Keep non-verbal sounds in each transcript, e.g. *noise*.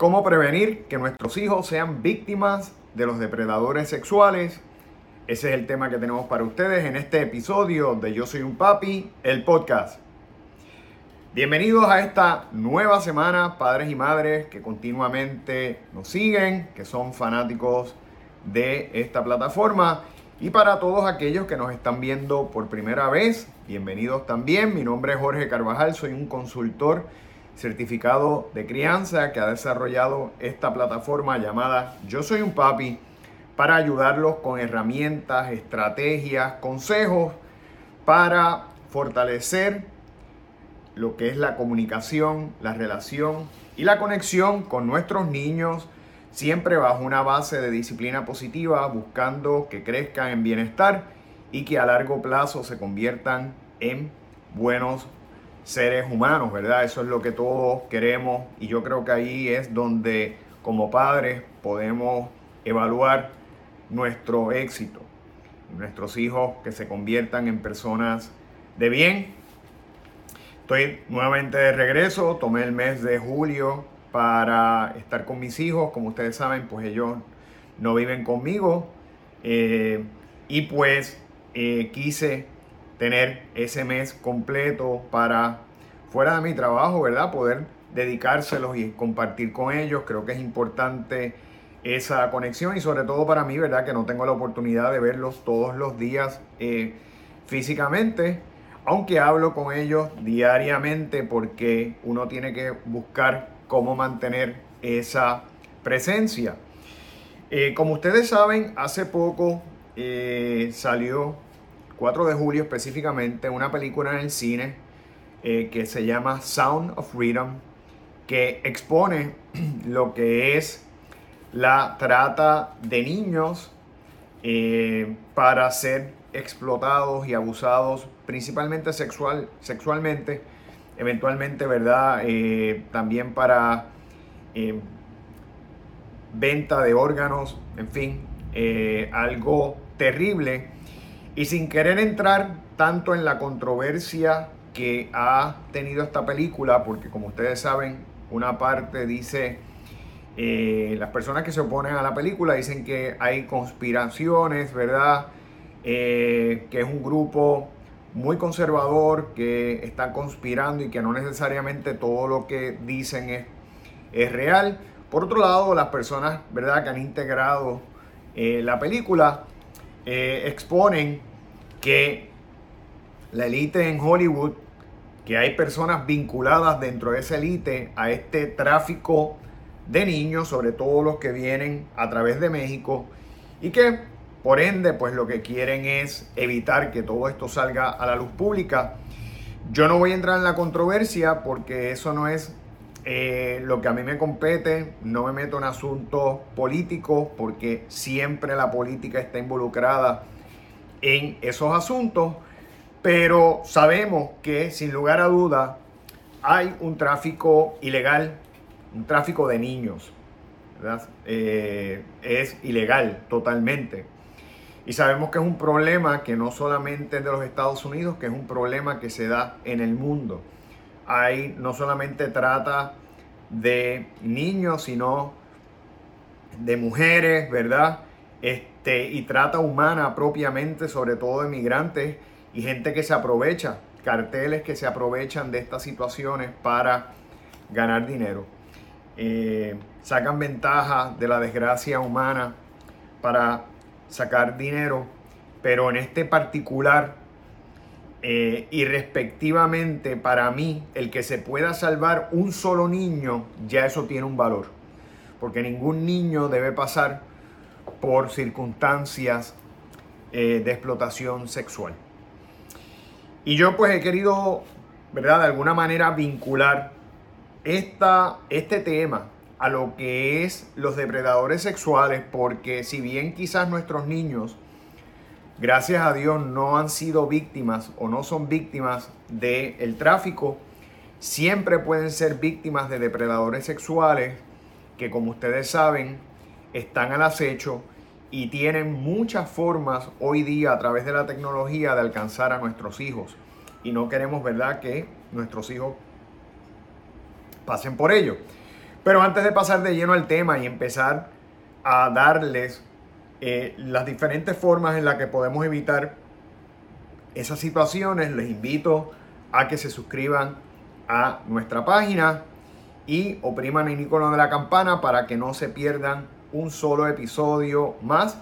cómo prevenir que nuestros hijos sean víctimas de los depredadores sexuales. Ese es el tema que tenemos para ustedes en este episodio de Yo Soy un Papi, el podcast. Bienvenidos a esta nueva semana, padres y madres que continuamente nos siguen, que son fanáticos de esta plataforma. Y para todos aquellos que nos están viendo por primera vez, bienvenidos también. Mi nombre es Jorge Carvajal, soy un consultor certificado de crianza que ha desarrollado esta plataforma llamada Yo Soy un Papi para ayudarlos con herramientas, estrategias, consejos para fortalecer lo que es la comunicación, la relación y la conexión con nuestros niños, siempre bajo una base de disciplina positiva, buscando que crezcan en bienestar y que a largo plazo se conviertan en buenos seres humanos, ¿verdad? Eso es lo que todos queremos y yo creo que ahí es donde como padres podemos evaluar nuestro éxito. Nuestros hijos que se conviertan en personas de bien. Estoy nuevamente de regreso, tomé el mes de julio para estar con mis hijos, como ustedes saben, pues ellos no viven conmigo eh, y pues eh, quise tener ese mes completo para, fuera de mi trabajo, ¿verdad? Poder dedicárselos y compartir con ellos. Creo que es importante esa conexión y sobre todo para mí, ¿verdad? Que no tengo la oportunidad de verlos todos los días eh, físicamente, aunque hablo con ellos diariamente porque uno tiene que buscar cómo mantener esa presencia. Eh, como ustedes saben, hace poco eh, salió 4 de julio específicamente, una película en el cine eh, que se llama Sound of Freedom, que expone *clears throat* lo que es la trata de niños eh, para ser explotados y abusados, principalmente sexual, sexualmente, eventualmente, ¿verdad? Eh, también para venta de órganos, en fin, algo terrible y sin querer entrar tanto en la controversia que ha tenido esta película, porque como ustedes saben, una parte dice, eh, las personas que se oponen a la película dicen que hay conspiraciones, ¿verdad? Eh, que es un grupo muy conservador, que está conspirando y que no necesariamente todo lo que dicen es, es real. Por otro lado, las personas, ¿verdad?, que han integrado eh, la película, eh, exponen que la élite en Hollywood, que hay personas vinculadas dentro de esa élite a este tráfico de niños, sobre todo los que vienen a través de México, y que por ende, pues lo que quieren es evitar que todo esto salga a la luz pública. Yo no voy a entrar en la controversia porque eso no es eh, lo que a mí me compete, no me meto en asuntos políticos porque siempre la política está involucrada en esos asuntos, pero sabemos que sin lugar a duda hay un tráfico ilegal, un tráfico de niños, eh, es ilegal totalmente. Y sabemos que es un problema que no solamente es de los Estados Unidos, que es un problema que se da en el mundo hay no solamente trata de niños, sino de mujeres, ¿verdad? Este, y trata humana propiamente, sobre todo de migrantes y gente que se aprovecha, carteles que se aprovechan de estas situaciones para ganar dinero. Eh, sacan ventaja de la desgracia humana para sacar dinero, pero en este particular eh, y respectivamente para mí, el que se pueda salvar un solo niño, ya eso tiene un valor. Porque ningún niño debe pasar por circunstancias eh, de explotación sexual. Y yo pues he querido, ¿verdad? De alguna manera vincular esta, este tema a lo que es los depredadores sexuales, porque si bien quizás nuestros niños gracias a Dios no han sido víctimas o no son víctimas del tráfico, siempre pueden ser víctimas de depredadores sexuales que como ustedes saben están al acecho y tienen muchas formas hoy día a través de la tecnología de alcanzar a nuestros hijos. Y no queremos, ¿verdad?, que nuestros hijos pasen por ello. Pero antes de pasar de lleno al tema y empezar a darles eh, las diferentes formas en las que podemos evitar esas situaciones, les invito a que se suscriban a nuestra página y opriman el icono de la campana para que no se pierdan un solo episodio más.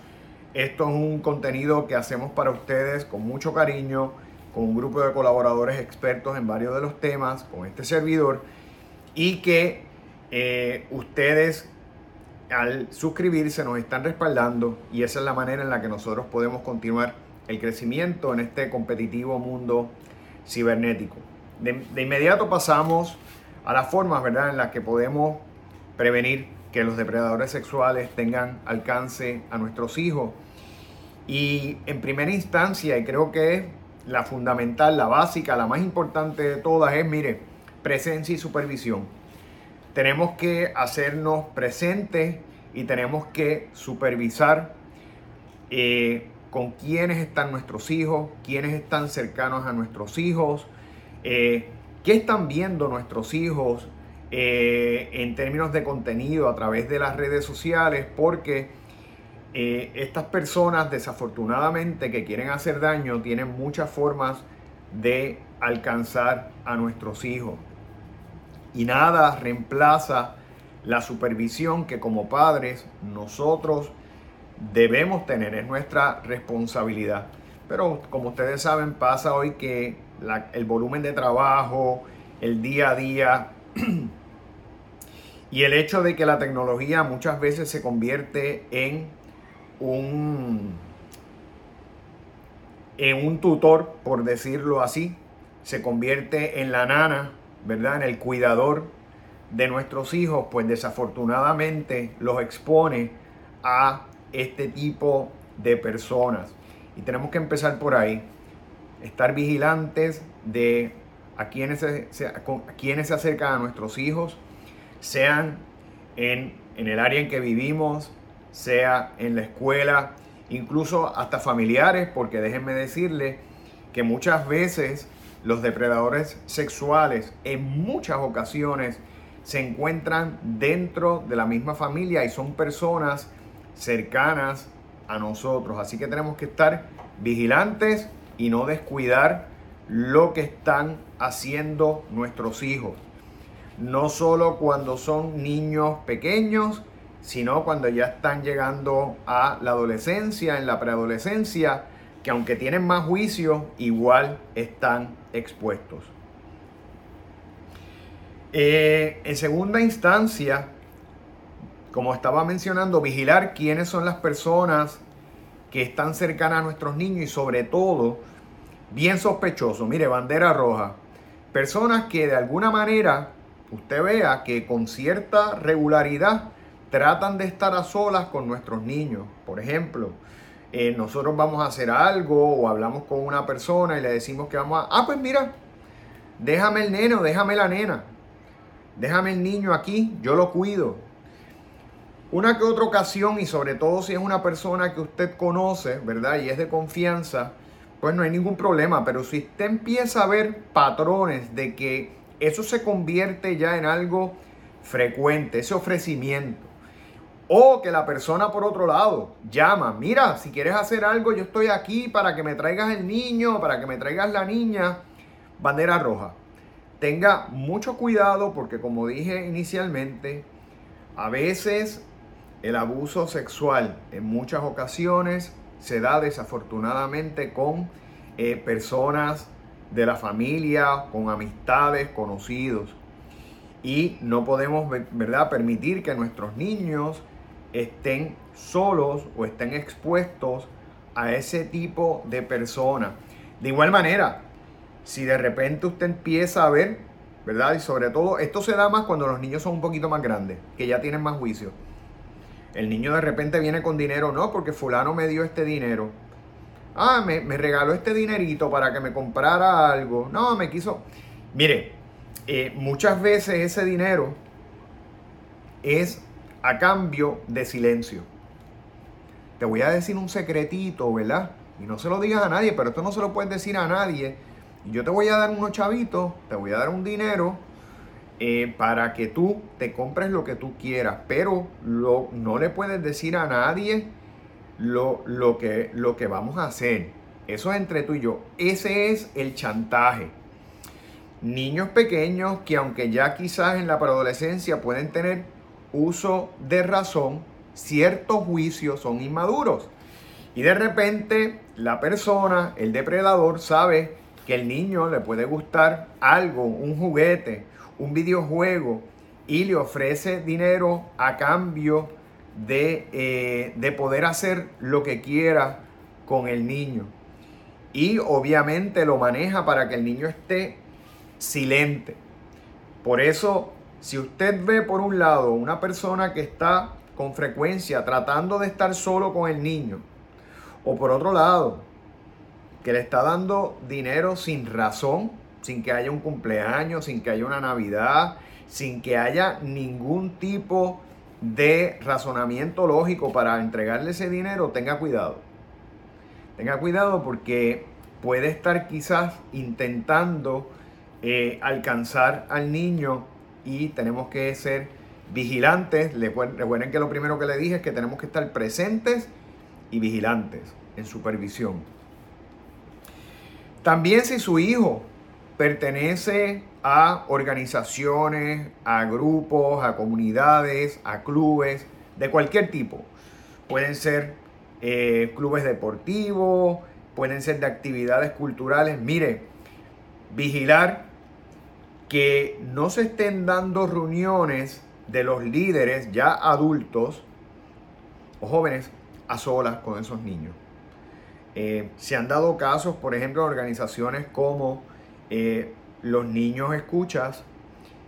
Esto es un contenido que hacemos para ustedes con mucho cariño, con un grupo de colaboradores expertos en varios de los temas, con este servidor, y que eh, ustedes al suscribirse nos están respaldando y esa es la manera en la que nosotros podemos continuar el crecimiento en este competitivo mundo cibernético. De, inmediato pasamos a las formas ¿verdad? en las que podemos prevenir que los depredadores sexuales tengan alcance a nuestros hijos. Y en primera instancia, y creo que es la fundamental, la básica, la más importante de todas, es, mire, presencia y supervisión. Tenemos que hacernos presentes y tenemos que supervisar eh, con quiénes están nuestros hijos, quiénes están cercanos a nuestros hijos, eh, qué están viendo nuestros hijos, eh, en términos de contenido a través de las redes sociales, porque estas personas desafortunadamente que quieren hacer daño tienen muchas formas de alcanzar a nuestros hijos. Y nada reemplaza la supervisión que como padres nosotros debemos tener, es nuestra responsabilidad. Pero como ustedes saben, pasa hoy que el volumen de trabajo, el día a día, *clears throat* Y el hecho de que la tecnología muchas veces se convierte en un, en un tutor, por decirlo así, se convierte en la nana, ¿verdad? En el cuidador de nuestros hijos, pues desafortunadamente los expone a este tipo de personas. Y tenemos que empezar por ahí, estar vigilantes de a quienes se, a quienes se acercan a nuestros hijos, sean en, el área en que vivimos, sea en la escuela, incluso hasta familiares, porque déjenme decirles que muchas veces los depredadores sexuales en muchas ocasiones se encuentran dentro de la misma familia y son personas cercanas a nosotros. Así que tenemos que estar vigilantes y no descuidar lo que están haciendo nuestros hijos no solo cuando son niños pequeños, sino cuando ya están llegando a la adolescencia, en la preadolescencia, que aunque tienen más juicio, igual están expuestos. Eh, en segunda instancia, como estaba mencionando, vigilar quiénes son las personas que están cercanas a nuestros niños y sobre todo, bien sospechoso, mire, bandera roja, personas que de alguna manera usted vea que con cierta regularidad tratan de estar a solas con nuestros niños. Por ejemplo, eh, nosotros vamos a hacer algo o hablamos con una persona y le decimos que vamos a... Ah, pues mira, déjame el neno, déjame la nena, déjame el niño aquí, yo lo cuido. Una que otra ocasión y sobre todo si es una persona que usted conoce, ¿verdad? Y es de confianza, pues no hay ningún problema. Pero si usted empieza a ver patrones de que eso se convierte ya en algo frecuente, ese ofrecimiento. O que la persona por otro lado llama, mira, si quieres hacer algo, yo estoy aquí para que me traigas el niño, para que me traigas la niña. Bandera roja. Tenga mucho cuidado porque como dije inicialmente, a veces el abuso sexual en muchas ocasiones se da desafortunadamente con eh, personas de la familia, con amistades, conocidos. Y no podemos, ¿verdad?, permitir que nuestros niños estén solos o estén expuestos a ese tipo de personas. De igual manera, si de repente usted empieza a ver, ¿verdad? Y sobre todo, esto se da más cuando los niños son un poquito más grandes, que ya tienen más juicio. El niño de repente viene con dinero, no, porque fulano me dio este dinero Ah, me, regaló este dinerito para que me comprara algo. No, me quiso. Mire, eh, muchas veces ese dinero es a cambio de silencio. Te voy a decir un secretito, ¿verdad? Y no se lo digas a nadie, pero esto no se lo puedes decir a nadie. Yo te voy a dar unos chavitos, te voy a dar un dinero eh, para que tú te compres lo que tú quieras, pero lo, no le puedes decir a nadie lo, lo, que, lo que vamos a hacer. Eso es entre tú y yo. Ese es el chantaje. Niños pequeños que aunque ya quizás en la preadolescencia pueden tener uso de razón, ciertos juicios son inmaduros. Y de repente la persona, el depredador, sabe que el niño le puede gustar algo, un juguete, un videojuego, y le ofrece dinero a cambio de, eh, de poder hacer lo que quiera con el niño. Y obviamente lo maneja para que el niño esté silente. Por eso, si usted ve por un lado una persona que está con frecuencia tratando de estar solo con el niño, o por otro lado, que le está dando dinero sin razón, sin que haya un cumpleaños, sin que haya una Navidad, sin que haya ningún tipo de razonamiento lógico para entregarle ese dinero, tenga cuidado. Tenga cuidado porque puede estar quizás intentando eh, alcanzar al niño y tenemos que ser vigilantes. Recuerden que lo primero que le dije es que tenemos que estar presentes y vigilantes en supervisión. También si su hijo pertenece a organizaciones, a grupos, a comunidades, a clubes de cualquier tipo. Pueden ser eh, clubes deportivos, pueden ser de actividades culturales. Mire, vigilar que no se estén dando reuniones de los líderes ya adultos o jóvenes a solas con esos niños. Eh, se han dado casos, por ejemplo, organizaciones como eh, los niños escuchas,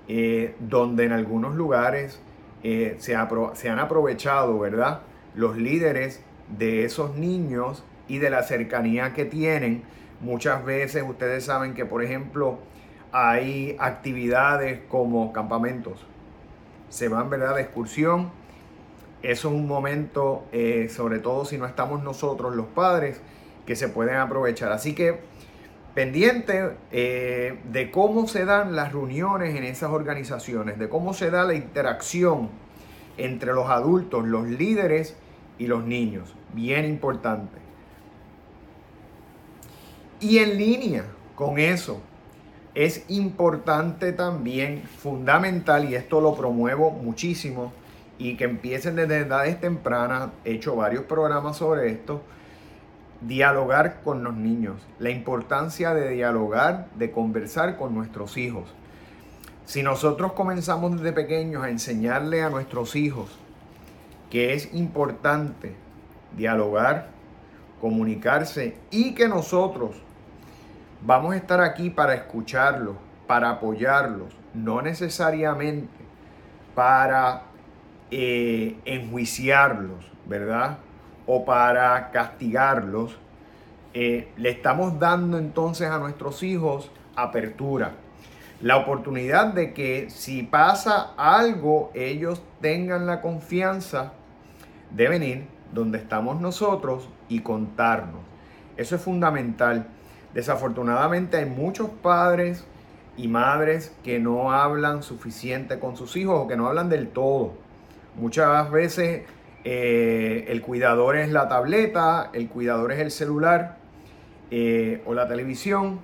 eh, donde en algunos lugares se, se, han aprovechado, ¿verdad? Los líderes de esos niños y de la cercanía que tienen. Muchas veces ustedes saben que, por ejemplo, hay actividades como campamentos. Se van, ¿verdad?, de excursión. Eso es un momento, sobre todo si no estamos nosotros los padres, que se pueden aprovechar. Así que pendiente eh, de cómo se dan las reuniones en esas organizaciones, de cómo se da la interacción entre los adultos, los líderes y los niños. Bien importante. Y en línea con eso, es importante también, fundamental, y esto lo promuevo muchísimo, y que empiecen desde edades tempranas, he hecho varios programas sobre esto, dialogar con los niños, la importancia de dialogar, de conversar con nuestros hijos. Si nosotros comenzamos desde pequeños a enseñarle a nuestros hijos que es importante dialogar, comunicarse y que nosotros vamos a estar aquí para escucharlos, para apoyarlos, no necesariamente para eh, enjuiciarlos, ¿verdad? o para castigarlos, eh, le estamos dando entonces a nuestros hijos apertura. La oportunidad de que si pasa algo, ellos tengan la confianza de venir donde estamos nosotros y contarnos. Eso es fundamental. Desafortunadamente hay muchos padres y madres que no hablan suficiente con sus hijos o que no hablan del todo. Muchas veces eh, el cuidador es la tableta, el cuidador es el celular eh, o la televisión.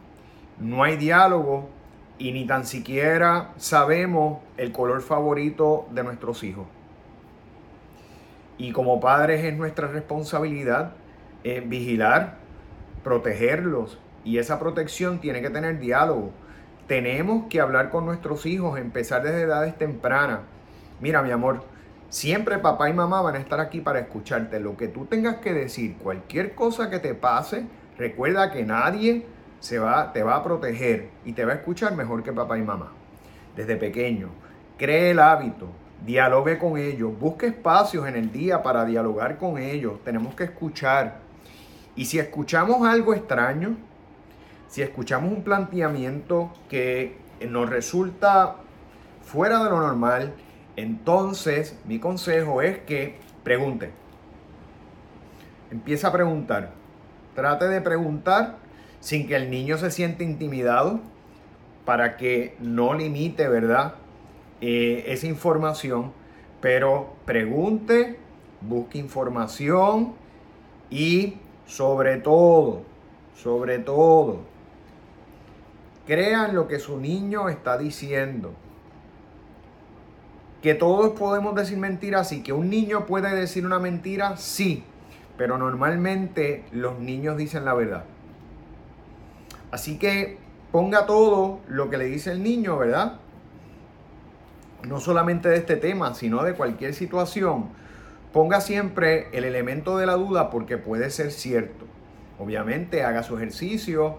No hay diálogo y ni tan siquiera sabemos el color favorito de nuestros hijos. Y como padres es nuestra responsabilidad eh, vigilar, protegerlos. Y esa protección tiene que tener diálogo. Tenemos que hablar con nuestros hijos, empezar desde edades tempranas. Mira, mi amor, Siempre papá y mamá van a estar aquí para escucharte. Lo que tú tengas que decir, cualquier cosa que te pase, recuerda que nadie se va, te va a proteger y te va a escuchar mejor que papá y mamá. Desde pequeño, cree el hábito, dialogue con ellos, busque espacios en el día para dialogar con ellos. Tenemos que escuchar. Y si escuchamos algo extraño, si escuchamos un planteamiento que nos resulta fuera de lo normal, entonces, mi consejo es que pregunte. Empieza a preguntar. Trate de preguntar sin que el niño se siente intimidado para que no limite, ¿verdad? eh, esa información, pero pregunte, busque información y sobre todo, sobre todo, crean lo que su niño está diciendo. Que todos podemos decir mentiras, sí. Que un niño puede decir una mentira, sí. Pero normalmente los niños dicen la verdad. Así que ponga todo lo que le dice el niño, ¿verdad? No solamente de este tema, sino de cualquier situación. Ponga siempre el elemento de la duda porque puede ser cierto. Obviamente haga su ejercicio,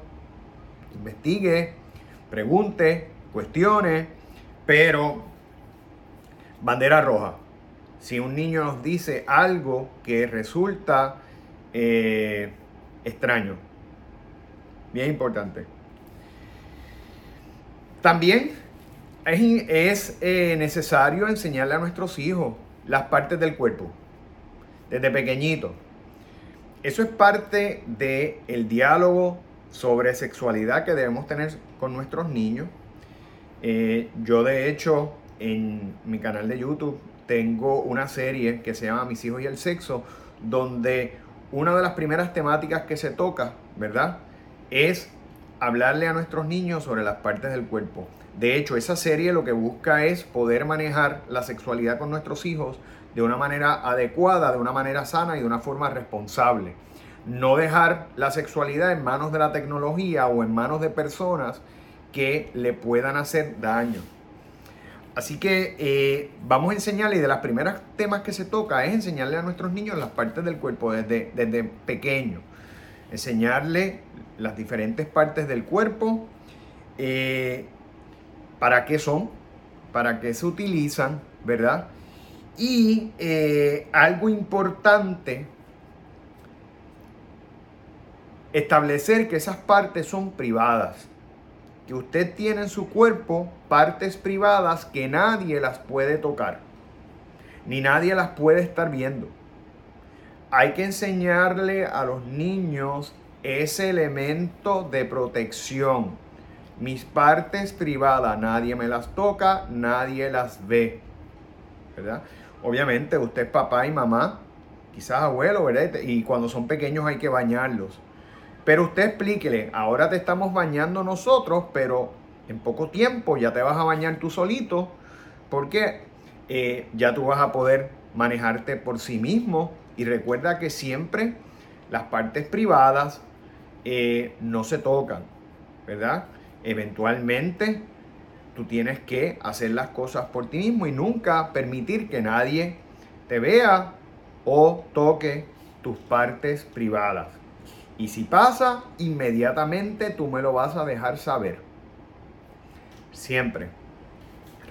investigue, pregunte, cuestione, pero bandera roja. Si un niño nos dice algo que resulta eh, extraño, bien importante. También es, eh, necesario enseñarle a nuestros hijos las partes del cuerpo, desde pequeñito. Eso es parte del diálogo sobre sexualidad que debemos tener con nuestros niños. Eh, yo de hecho en mi canal de YouTube tengo una serie que se llama Mis hijos y el sexo, donde una de las primeras temáticas que se toca, ¿verdad? Es hablarle a nuestros niños sobre las partes del cuerpo. De hecho, esa serie lo que busca es poder manejar la sexualidad con nuestros hijos de una manera adecuada, de una manera sana y de una forma responsable. No dejar la sexualidad en manos de la tecnología o en manos de personas que le puedan hacer daño. Así que eh, vamos a enseñarle, y de las primeras temas que se toca es enseñarle a nuestros niños las partes del cuerpo desde, desde pequeño. Enseñarle las diferentes partes del cuerpo, eh, para qué son, para qué se utilizan, ¿verdad? Y eh, algo importante, establecer que esas partes son privadas que usted tiene en su cuerpo partes privadas que nadie las puede tocar, ni nadie las puede estar viendo. Hay que enseñarle a los niños ese elemento de protección. Mis partes privadas, nadie me las toca, nadie las ve. ¿Verdad? Obviamente usted es papá y mamá, quizás abuelo, ¿verdad? Y cuando son pequeños hay que bañarlos. Pero usted explíquele, ahora te estamos bañando nosotros, pero en poco tiempo ya te vas a bañar tú solito, porque eh, ya tú vas a poder manejarte por sí mismo. Y recuerda que siempre las partes privadas eh, no se tocan, ¿verdad? Eventualmente tú tienes que hacer las cosas por ti mismo y nunca permitir que nadie te vea o toque tus partes privadas. Y si pasa, inmediatamente tú me lo vas a dejar saber. Siempre.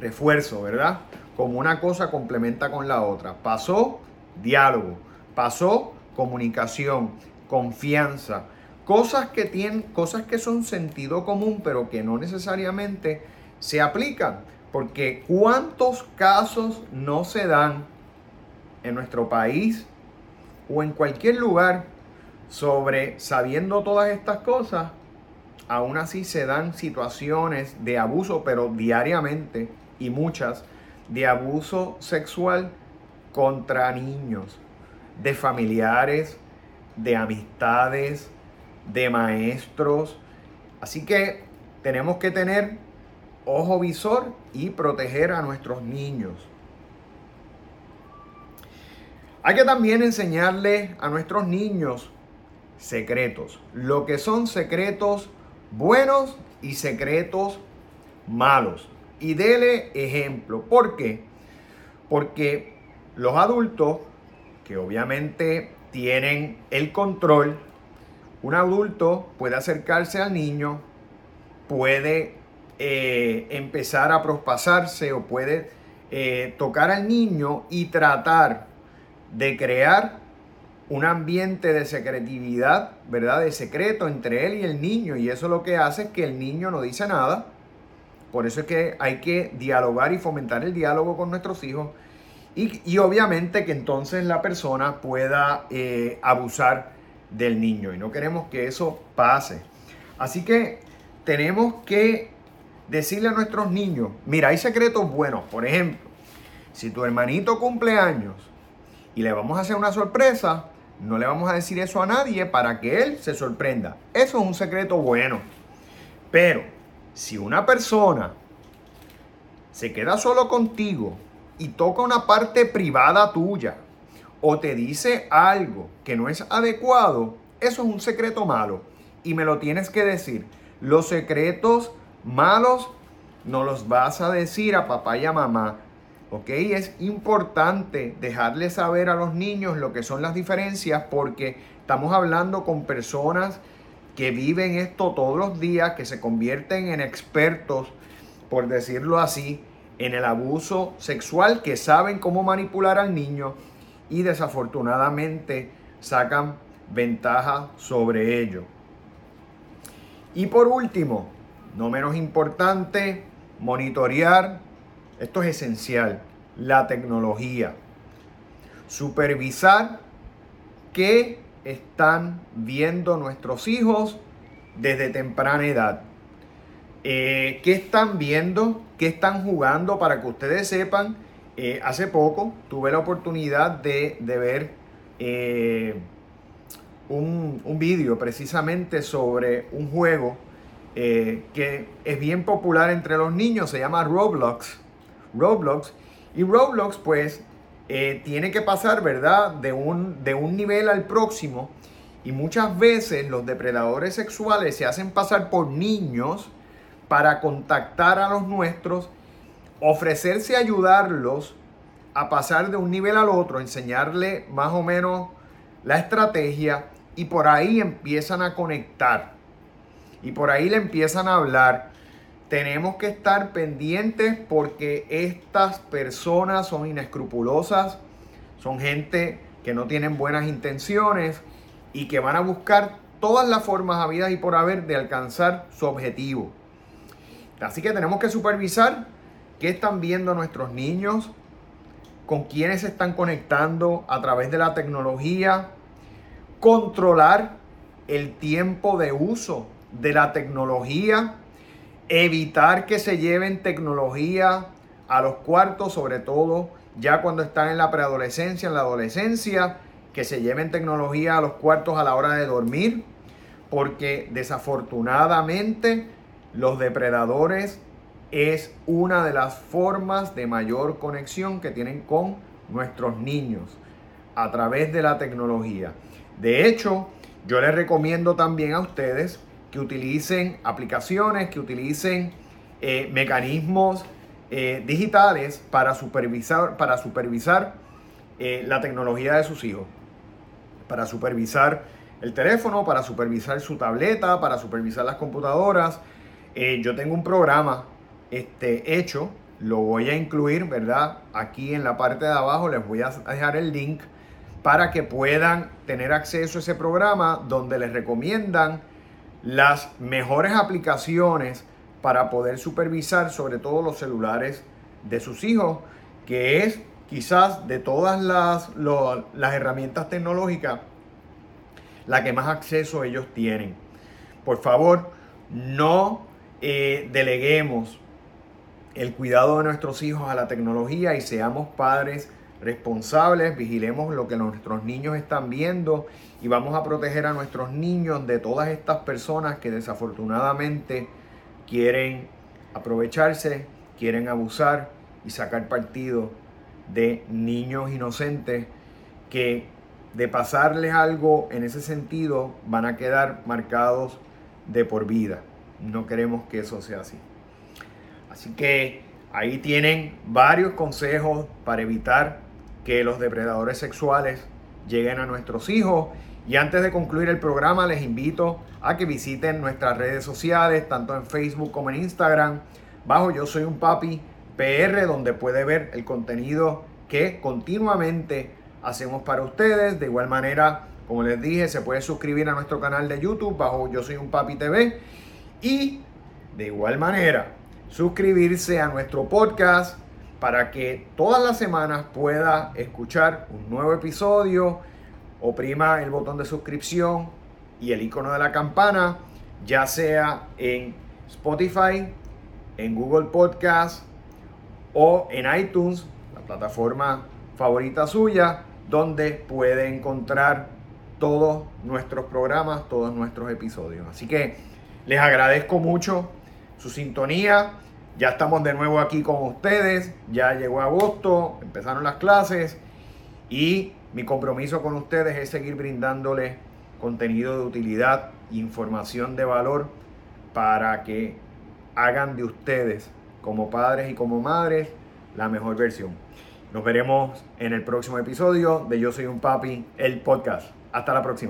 Refuerzo, ¿verdad? Como una cosa complementa con la otra. Pasó, diálogo. Pasó, comunicación, confianza. Cosas que tienen, cosas que son sentido común, pero que no necesariamente se aplican. Porque cuántos casos no se dan en nuestro país o en cualquier lugar sobre sabiendo todas estas cosas, aún así se dan situaciones de abuso, pero diariamente y muchas, de abuso sexual contra niños, de familiares, de amistades, de maestros. Así que tenemos que tener ojo visor y proteger a nuestros niños. Hay que también enseñarle a nuestros niños secretos. Lo que son secretos buenos y secretos malos. Y dele ejemplo. ¿Por qué? Porque los adultos, que obviamente tienen el control, un adulto puede acercarse al niño, puede eh, empezar a prospasarse o puede eh, tocar al niño y tratar de crear un ambiente de secretividad, ¿verdad? De secreto entre él y el niño. Y eso lo que hace es que el niño no dice nada. Por eso es que hay que dialogar y fomentar el diálogo con nuestros hijos. Y, obviamente que entonces la persona pueda eh, abusar del niño. Y no queremos que eso pase. Así que tenemos que decirle a nuestros niños, mira, hay secretos buenos. Por ejemplo, si tu hermanito cumple años y le vamos a hacer una sorpresa, no le vamos a decir eso a nadie para que él se sorprenda. Eso es un secreto bueno. Pero si una persona se queda solo contigo y toca una parte privada tuya o te dice algo que no es adecuado, eso es un secreto malo y me lo tienes que decir. Los secretos malos no los vas a decir a papá y a mamá. ¿Ok? Es importante dejarle saber a los niños lo que son las diferencias porque estamos hablando con personas que viven esto todos los días, que se convierten en expertos, por decirlo así, en el abuso sexual, que saben cómo manipular al niño y desafortunadamente sacan ventaja sobre ello. Y por último, no menos importante, monitorear, esto es esencial, la tecnología. Supervisar qué están viendo nuestros hijos desde temprana edad. Eh, ¿Qué están viendo? ¿Qué están jugando? Para que ustedes sepan, eh, hace poco tuve la oportunidad de, ver eh, un, un vídeo precisamente sobre un juego que es bien popular entre los niños, se llama Roblox. Roblox. Y Roblox pues tiene que pasar, ¿verdad? De un, de un nivel al próximo. Y muchas veces los depredadores sexuales se hacen pasar por niños para contactar a los nuestros, ofrecerse a ayudarlos a pasar de un nivel al otro, enseñarle más o menos la estrategia y por ahí empiezan a conectar y por ahí le empiezan a hablar. Tenemos que estar pendientes porque estas personas son inescrupulosas, son gente que no tienen buenas intenciones y que van a buscar todas las formas habidas y por haber de alcanzar su objetivo. Así que tenemos que supervisar qué están viendo nuestros niños, con quiénes se están conectando a través de la tecnología, controlar el tiempo de uso de la tecnología, evitar que se lleven tecnología a los cuartos, sobre todo ya cuando están en la preadolescencia, en la adolescencia, que se lleven tecnología a los cuartos a la hora de dormir, porque desafortunadamente los depredadores es una de las formas de mayor conexión que tienen con nuestros niños a través de la tecnología. De hecho, yo les recomiendo también a ustedes que utilicen aplicaciones, que utilicen eh, mecanismos eh, digitales para supervisar, para supervisar eh, la tecnología de sus hijos, para supervisar el teléfono, para supervisar su tableta, para supervisar las computadoras, yo tengo un programa este, hecho, lo voy a incluir, ¿verdad? Aquí en la parte de abajo les voy a dejar el link para que puedan tener acceso a ese programa donde les recomiendan las mejores aplicaciones para poder supervisar sobre todo los celulares de sus hijos, que es quizás de todas las, las herramientas tecnológicas la que más acceso ellos tienen. Por favor, no eh, deleguemos el cuidado de nuestros hijos a la tecnología y seamos padres responsables, vigilemos lo que nuestros niños están viendo y vamos a proteger a nuestros niños de todas estas personas que desafortunadamente quieren aprovecharse, quieren abusar y sacar partido de niños inocentes que de pasarles algo en ese sentido van a quedar marcados de por vida. No queremos que eso sea así. Así que ahí tienen varios consejos para evitar que los depredadores sexuales lleguen a nuestros hijos. Y antes de concluir el programa, les invito a que visiten nuestras redes sociales, tanto en Facebook como en Instagram. Bajo Yo Soy un Papi PR, donde puede ver el contenido que continuamente hacemos para ustedes. De igual manera, como les dije, se puede suscribir a nuestro canal de YouTube bajo Yo Soy un Papi TV. Y de igual manera, suscribirse a nuestro podcast para que todas las semanas pueda escuchar un nuevo episodio. Oprima el botón de suscripción y el icono de la campana, ya sea en Spotify, en Google Podcast o en iTunes, la plataforma favorita suya, donde puede encontrar todos nuestros programas, todos nuestros episodios. Así que les agradezco mucho su sintonía. Ya estamos de nuevo aquí con ustedes. Ya llegó agosto, empezaron las clases y mi compromiso con ustedes es seguir brindándoles contenido de utilidad, información de valor para que hagan de ustedes como padres y como madres la mejor versión. Nos veremos en el próximo episodio de Yo Soy un Papi, el podcast. Hasta la próxima.